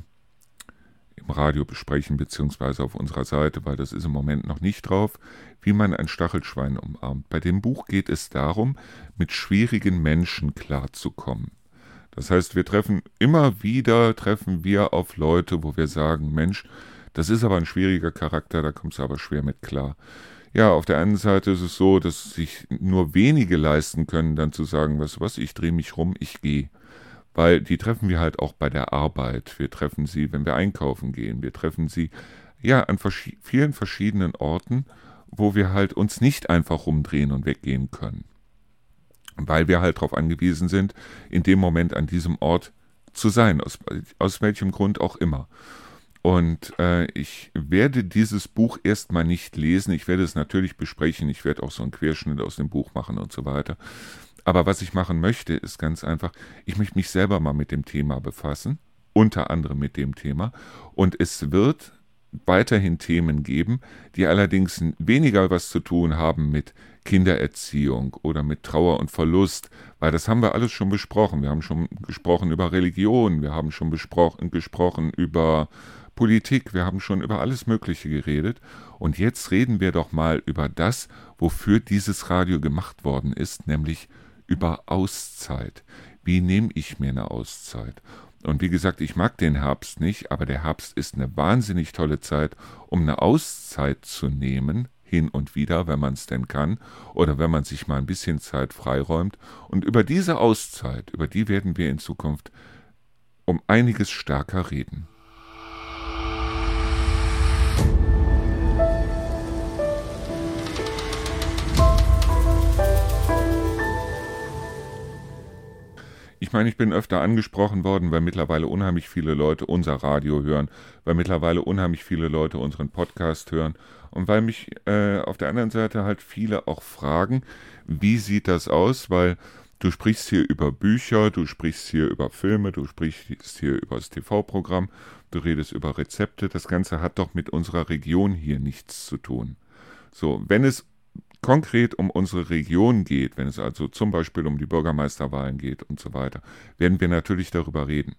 im Radio besprechen, beziehungsweise auf unserer Seite, weil das ist im Moment noch nicht drauf, wie man ein Stachelschwein umarmt. Bei dem Buch geht es darum, mit schwierigen Menschen klarzukommen. Das heißt, wir treffen immer wieder, treffen wir auf Leute, wo wir sagen, Mensch, das ist aber ein schwieriger Charakter, da kommst du aber schwer mit klar. Ja, auf der einen Seite ist es so, dass sich nur wenige leisten können, dann zu sagen, du was, ich drehe mich rum, ich gehe. Weil die treffen wir halt auch bei der Arbeit. Wir treffen sie, wenn wir einkaufen gehen. Wir treffen sie, ja, an vers vielen verschiedenen Orten, wo wir halt uns nicht einfach rumdrehen und weggehen können. Weil wir halt darauf angewiesen sind, in dem Moment an diesem Ort zu sein, aus, aus welchem Grund auch immer. Und äh, ich werde dieses Buch erstmal nicht lesen. Ich werde es natürlich besprechen. Ich werde auch so einen Querschnitt aus dem Buch machen und so weiter. Aber was ich machen möchte, ist ganz einfach, ich möchte mich selber mal mit dem Thema befassen, unter anderem mit dem Thema. Und es wird weiterhin Themen geben, die allerdings weniger was zu tun haben mit Kindererziehung oder mit Trauer und Verlust, weil das haben wir alles schon besprochen. Wir haben schon gesprochen über Religion, wir haben schon besprochen, gesprochen über Politik, wir haben schon über alles Mögliche geredet. Und jetzt reden wir doch mal über das, wofür dieses Radio gemacht worden ist, nämlich über Auszeit. Wie nehme ich mir eine Auszeit? Und wie gesagt, ich mag den Herbst nicht, aber der Herbst ist eine wahnsinnig tolle Zeit, um eine Auszeit zu nehmen, hin und wieder, wenn man es denn kann, oder wenn man sich mal ein bisschen Zeit freiräumt. Und über diese Auszeit, über die werden wir in Zukunft um einiges stärker reden. Ich meine, ich bin öfter angesprochen worden, weil mittlerweile unheimlich viele Leute unser Radio hören, weil mittlerweile unheimlich viele Leute unseren Podcast hören und weil mich äh, auf der anderen Seite halt viele auch fragen, wie sieht das aus, weil du sprichst hier über Bücher, du sprichst hier über Filme, du sprichst hier über das TV-Programm, du redest über Rezepte, das Ganze hat doch mit unserer Region hier nichts zu tun. So, wenn es konkret um unsere Region geht, wenn es also zum Beispiel um die Bürgermeisterwahlen geht und so weiter, werden wir natürlich darüber reden.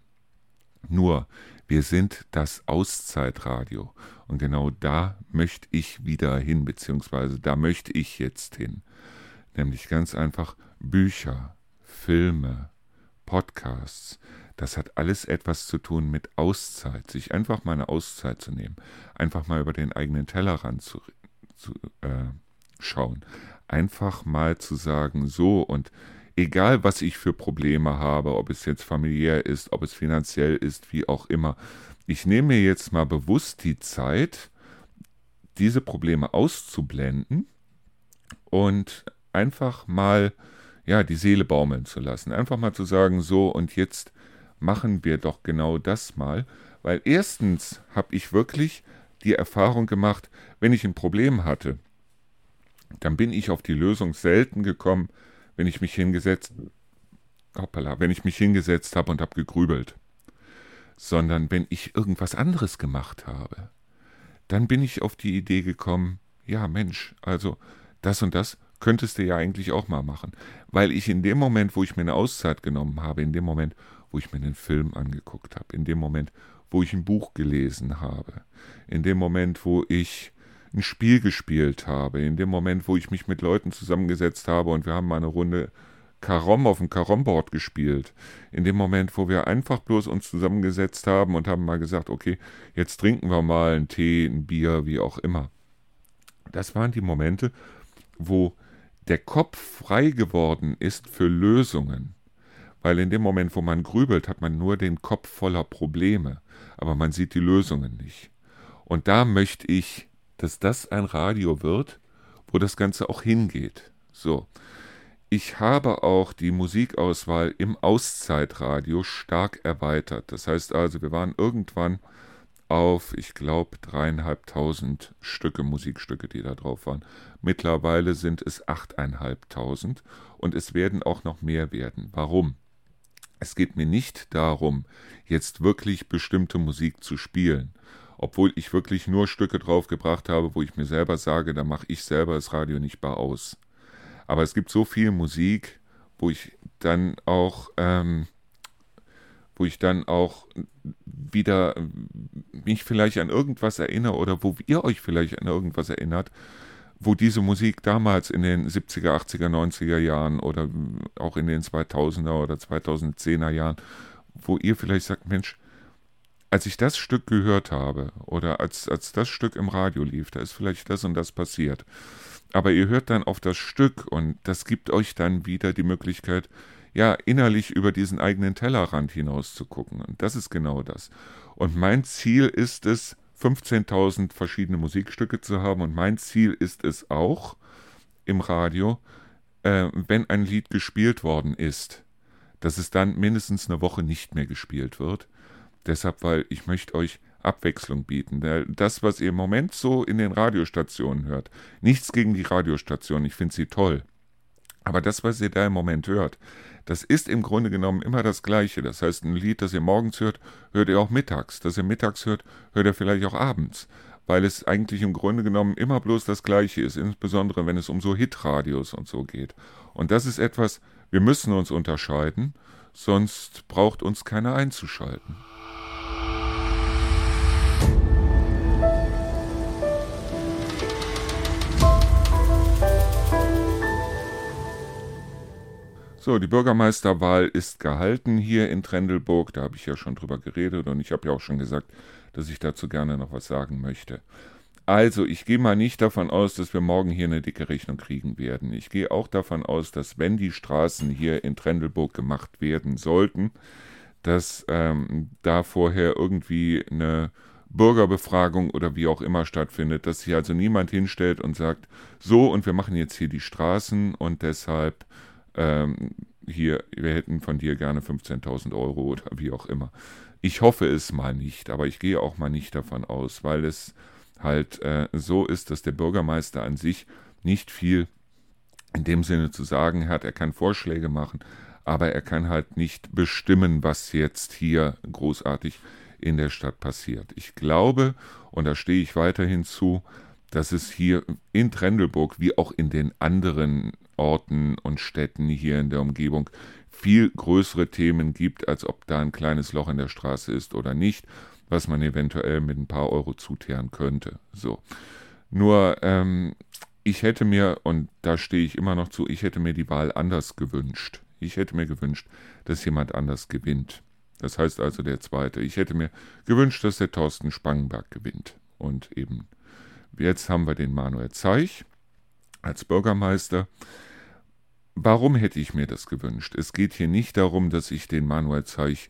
Nur, wir sind das Auszeitradio. Und genau da möchte ich wieder hin, beziehungsweise da möchte ich jetzt hin. Nämlich ganz einfach Bücher, Filme, Podcasts. Das hat alles etwas zu tun mit Auszeit, sich einfach mal eine Auszeit zu nehmen, einfach mal über den eigenen Tellerrand zu, zu äh, schauen. Einfach mal zu sagen, so und egal was ich für Probleme habe, ob es jetzt familiär ist, ob es finanziell ist, wie auch immer, ich nehme mir jetzt mal bewusst die Zeit, diese Probleme auszublenden und einfach mal ja, die Seele baumeln zu lassen. Einfach mal zu sagen, so und jetzt machen wir doch genau das mal, weil erstens habe ich wirklich die Erfahrung gemacht, wenn ich ein Problem hatte, dann bin ich auf die Lösung selten gekommen, wenn ich mich hingesetzt, hoppala, wenn ich mich hingesetzt habe und habe gegrübelt, sondern wenn ich irgendwas anderes gemacht habe, dann bin ich auf die Idee gekommen, ja Mensch, also das und das könntest du ja eigentlich auch mal machen, weil ich in dem Moment, wo ich mir eine Auszeit genommen habe, in dem Moment, wo ich mir einen Film angeguckt habe, in dem Moment, wo ich ein Buch gelesen habe, in dem Moment, wo ich ein Spiel gespielt habe, in dem Moment, wo ich mich mit Leuten zusammengesetzt habe und wir haben mal eine Runde Karom auf dem Karomboard gespielt. In dem Moment, wo wir einfach bloß uns zusammengesetzt haben und haben mal gesagt, okay, jetzt trinken wir mal einen Tee, ein Bier, wie auch immer. Das waren die Momente, wo der Kopf frei geworden ist für Lösungen. Weil in dem Moment, wo man grübelt, hat man nur den Kopf voller Probleme, aber man sieht die Lösungen nicht. Und da möchte ich, dass das ein Radio wird, wo das Ganze auch hingeht. So. Ich habe auch die Musikauswahl im Auszeitradio stark erweitert. Das heißt also, wir waren irgendwann auf, ich glaube, dreieinhalbtausend Stücke, Musikstücke, die da drauf waren. Mittlerweile sind es achteinhalbtausend und es werden auch noch mehr werden. Warum? Es geht mir nicht darum, jetzt wirklich bestimmte Musik zu spielen, obwohl ich wirklich nur Stücke draufgebracht habe, wo ich mir selber sage, da mache ich selber das Radio nicht bar aus. Aber es gibt so viel Musik, wo ich dann auch, ähm, wo ich dann auch wieder mich vielleicht an irgendwas erinnere oder wo ihr euch vielleicht an irgendwas erinnert, wo diese Musik damals in den 70er, 80er, 90er Jahren oder auch in den 2000er oder 2010er Jahren, wo ihr vielleicht sagt, Mensch, als ich das Stück gehört habe oder als, als das Stück im Radio lief, da ist vielleicht das und das passiert. Aber ihr hört dann auf das Stück und das gibt euch dann wieder die Möglichkeit, ja, innerlich über diesen eigenen Tellerrand hinaus zu gucken. Und das ist genau das. Und mein Ziel ist es, 15.000 verschiedene Musikstücke zu haben. Und mein Ziel ist es auch im Radio, äh, wenn ein Lied gespielt worden ist, dass es dann mindestens eine Woche nicht mehr gespielt wird. Deshalb, weil ich möchte euch Abwechslung bieten. Das, was ihr im Moment so in den Radiostationen hört, nichts gegen die Radiostationen, ich finde sie toll. Aber das, was ihr da im Moment hört, das ist im Grunde genommen immer das Gleiche. Das heißt, ein Lied, das ihr morgens hört, hört ihr auch mittags. Das ihr mittags hört, hört ihr vielleicht auch abends. Weil es eigentlich im Grunde genommen immer bloß das Gleiche ist, insbesondere wenn es um so Hitradios und so geht. Und das ist etwas, wir müssen uns unterscheiden, sonst braucht uns keiner einzuschalten. So, die Bürgermeisterwahl ist gehalten hier in Trendelburg. Da habe ich ja schon drüber geredet und ich habe ja auch schon gesagt, dass ich dazu gerne noch was sagen möchte. Also, ich gehe mal nicht davon aus, dass wir morgen hier eine dicke Rechnung kriegen werden. Ich gehe auch davon aus, dass wenn die Straßen hier in Trendelburg gemacht werden sollten, dass ähm, da vorher irgendwie eine Bürgerbefragung oder wie auch immer stattfindet, dass sich also niemand hinstellt und sagt, so und wir machen jetzt hier die Straßen und deshalb ähm, hier, wir hätten von dir gerne 15.000 Euro oder wie auch immer. Ich hoffe es mal nicht, aber ich gehe auch mal nicht davon aus, weil es halt äh, so ist, dass der Bürgermeister an sich nicht viel in dem Sinne zu sagen hat. Er kann Vorschläge machen, aber er kann halt nicht bestimmen, was jetzt hier großartig in der Stadt passiert. Ich glaube, und da stehe ich weiterhin zu, dass es hier in Trendelburg wie auch in den anderen Orten und Städten hier in der Umgebung viel größere Themen gibt, als ob da ein kleines Loch in der Straße ist oder nicht, was man eventuell mit ein paar Euro zuteeren könnte. So. Nur, ähm, ich hätte mir, und da stehe ich immer noch zu, ich hätte mir die Wahl anders gewünscht. Ich hätte mir gewünscht, dass jemand anders gewinnt. Das heißt also der zweite. Ich hätte mir gewünscht, dass der Thorsten Spangenberg gewinnt. Und eben, jetzt haben wir den Manuel Zeich als Bürgermeister. Warum hätte ich mir das gewünscht? Es geht hier nicht darum, dass ich den Manuel Zeich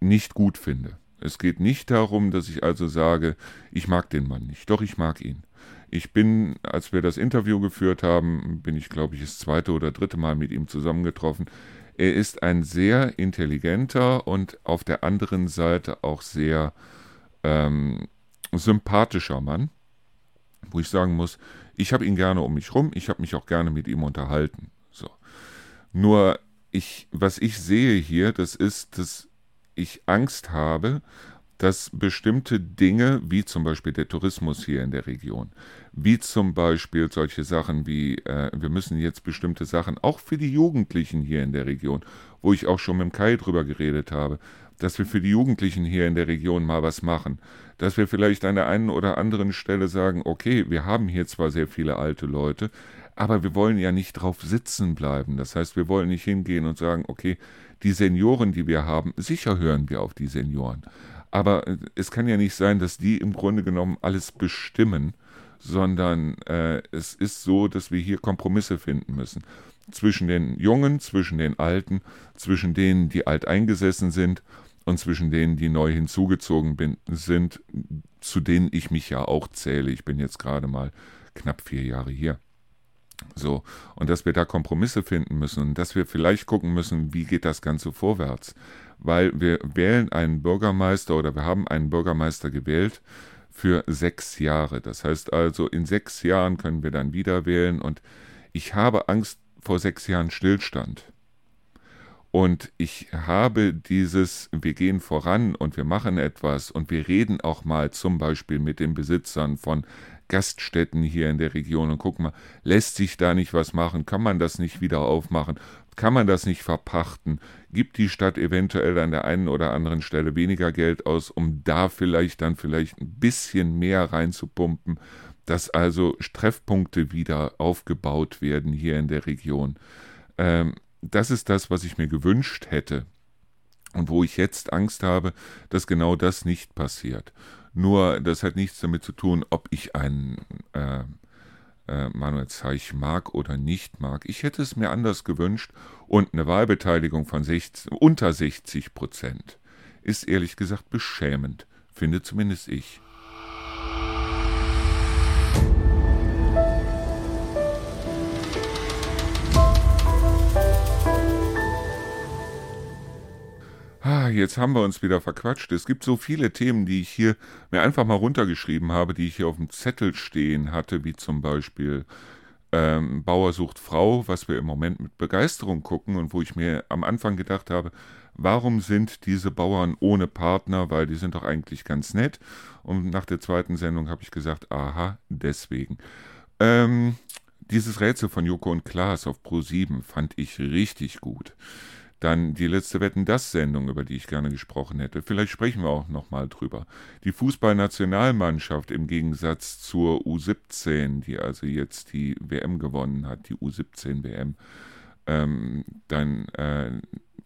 nicht gut finde. Es geht nicht darum, dass ich also sage, ich mag den Mann nicht. Doch, ich mag ihn. Ich bin, als wir das Interview geführt haben, bin ich, glaube ich, das zweite oder dritte Mal mit ihm zusammengetroffen. Er ist ein sehr intelligenter und auf der anderen Seite auch sehr, ähm, sympathischer Mann, wo ich sagen muss, ich habe ihn gerne um mich rum, ich habe mich auch gerne mit ihm unterhalten. So. Nur ich, was ich sehe hier, das ist, dass ich Angst habe, dass bestimmte Dinge, wie zum Beispiel der Tourismus hier in der Region, wie zum Beispiel solche Sachen wie, äh, wir müssen jetzt bestimmte Sachen, auch für die Jugendlichen hier in der Region, wo ich auch schon mit dem Kai drüber geredet habe, dass wir für die Jugendlichen hier in der Region mal was machen, dass wir vielleicht an der einen oder anderen Stelle sagen, okay, wir haben hier zwar sehr viele alte Leute, aber wir wollen ja nicht drauf sitzen bleiben. Das heißt, wir wollen nicht hingehen und sagen, okay, die Senioren, die wir haben, sicher hören wir auf die Senioren. Aber äh, es kann ja nicht sein, dass die im Grunde genommen alles bestimmen, sondern äh, es ist so, dass wir hier Kompromisse finden müssen. Zwischen den Jungen, zwischen den Alten, zwischen denen, die alteingesessen sind und zwischen denen, die neu hinzugezogen bin, sind, zu denen ich mich ja auch zähle. Ich bin jetzt gerade mal knapp vier Jahre hier. So, und dass wir da Kompromisse finden müssen und dass wir vielleicht gucken müssen, wie geht das Ganze vorwärts weil wir wählen einen Bürgermeister oder wir haben einen Bürgermeister gewählt für sechs Jahre. Das heißt also, in sechs Jahren können wir dann wieder wählen und ich habe Angst vor sechs Jahren Stillstand. Und ich habe dieses, wir gehen voran und wir machen etwas und wir reden auch mal zum Beispiel mit den Besitzern von Gaststätten hier in der Region und gucken mal, lässt sich da nicht was machen? Kann man das nicht wieder aufmachen? Kann man das nicht verpachten? Gibt die Stadt eventuell an der einen oder anderen Stelle weniger Geld aus, um da vielleicht dann vielleicht ein bisschen mehr reinzupumpen, dass also Treffpunkte wieder aufgebaut werden hier in der Region? Ähm, das ist das, was ich mir gewünscht hätte und wo ich jetzt Angst habe, dass genau das nicht passiert. Nur das hat nichts damit zu tun, ob ich einen äh, äh, Manuel Zeich mag oder nicht mag. Ich hätte es mir anders gewünscht und eine Wahlbeteiligung von 60, unter 60 Prozent ist ehrlich gesagt beschämend, finde zumindest ich. Ah, jetzt haben wir uns wieder verquatscht. Es gibt so viele Themen, die ich hier mir einfach mal runtergeschrieben habe, die ich hier auf dem Zettel stehen hatte, wie zum Beispiel ähm, Bauer sucht Frau, was wir im Moment mit Begeisterung gucken und wo ich mir am Anfang gedacht habe, warum sind diese Bauern ohne Partner, weil die sind doch eigentlich ganz nett. Und nach der zweiten Sendung habe ich gesagt, aha, deswegen. Ähm, dieses Rätsel von Joko und Klaas auf Pro 7 fand ich richtig gut. Dann die letzte Wetten das Sendung, über die ich gerne gesprochen hätte. Vielleicht sprechen wir auch nochmal drüber. Die Fußballnationalmannschaft im Gegensatz zur U17, die also jetzt die WM gewonnen hat, die U17 WM. Ähm, dann äh,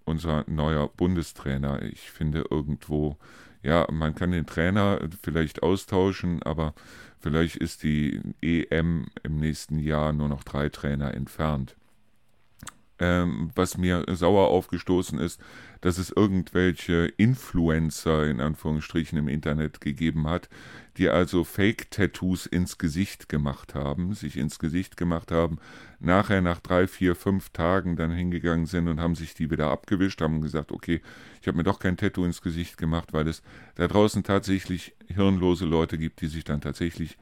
unser neuer Bundestrainer. Ich finde irgendwo, ja, man kann den Trainer vielleicht austauschen, aber vielleicht ist die EM im nächsten Jahr nur noch drei Trainer entfernt ähm, was mir sauer aufgestoßen ist, dass es irgendwelche Influencer in Anführungsstrichen im Internet gegeben hat, die also Fake-Tattoos ins Gesicht gemacht haben, sich ins Gesicht gemacht haben, nachher nach drei, vier, fünf Tagen dann hingegangen sind und haben sich die wieder abgewischt, haben gesagt, okay, ich habe mir doch kein Tattoo ins Gesicht gemacht, weil es da draußen tatsächlich hirnlose Leute gibt, die sich dann tatsächlich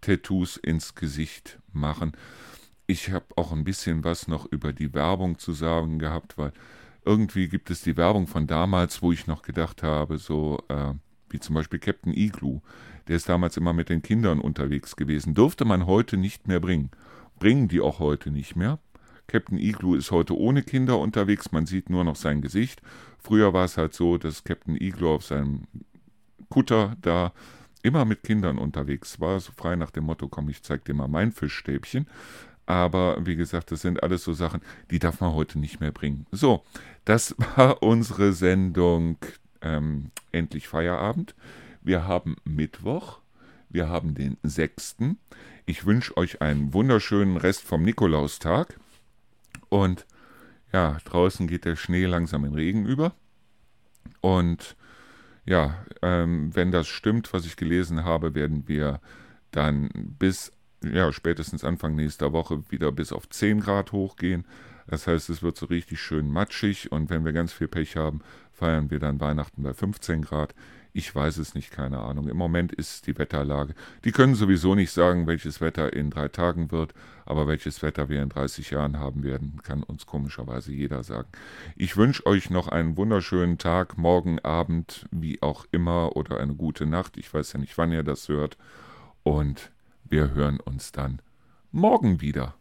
Tattoos ins Gesicht machen ich habe auch ein bisschen was noch über die Werbung zu sagen gehabt, weil irgendwie gibt es die Werbung von damals, wo ich noch gedacht habe, so äh, wie zum Beispiel Captain Igloo, der ist damals immer mit den Kindern unterwegs gewesen, dürfte man heute nicht mehr bringen. Bringen die auch heute nicht mehr. Captain Igloo ist heute ohne Kinder unterwegs, man sieht nur noch sein Gesicht. Früher war es halt so, dass Captain Igloo auf seinem Kutter da immer mit Kindern unterwegs war, so frei nach dem Motto, komm, ich zeig dir mal mein Fischstäbchen. Aber wie gesagt, das sind alles so Sachen, die darf man heute nicht mehr bringen. So, das war unsere Sendung ähm, Endlich Feierabend. Wir haben Mittwoch, wir haben den 6. Ich wünsche euch einen wunderschönen Rest vom Nikolaustag. Und ja, draußen geht der Schnee langsam in Regen über. Und ja, ähm, wenn das stimmt, was ich gelesen habe, werden wir dann bis ja, spätestens Anfang nächster Woche wieder bis auf 10 Grad hochgehen. Das heißt, es wird so richtig schön matschig und wenn wir ganz viel Pech haben, feiern wir dann Weihnachten bei 15 Grad. Ich weiß es nicht, keine Ahnung. Im Moment ist die Wetterlage. Die können sowieso nicht sagen, welches Wetter in drei Tagen wird, aber welches Wetter wir in 30 Jahren haben werden, kann uns komischerweise jeder sagen. Ich wünsche euch noch einen wunderschönen Tag, morgen Abend, wie auch immer, oder eine gute Nacht. Ich weiß ja nicht, wann ihr das hört. Und wir hören uns dann morgen wieder.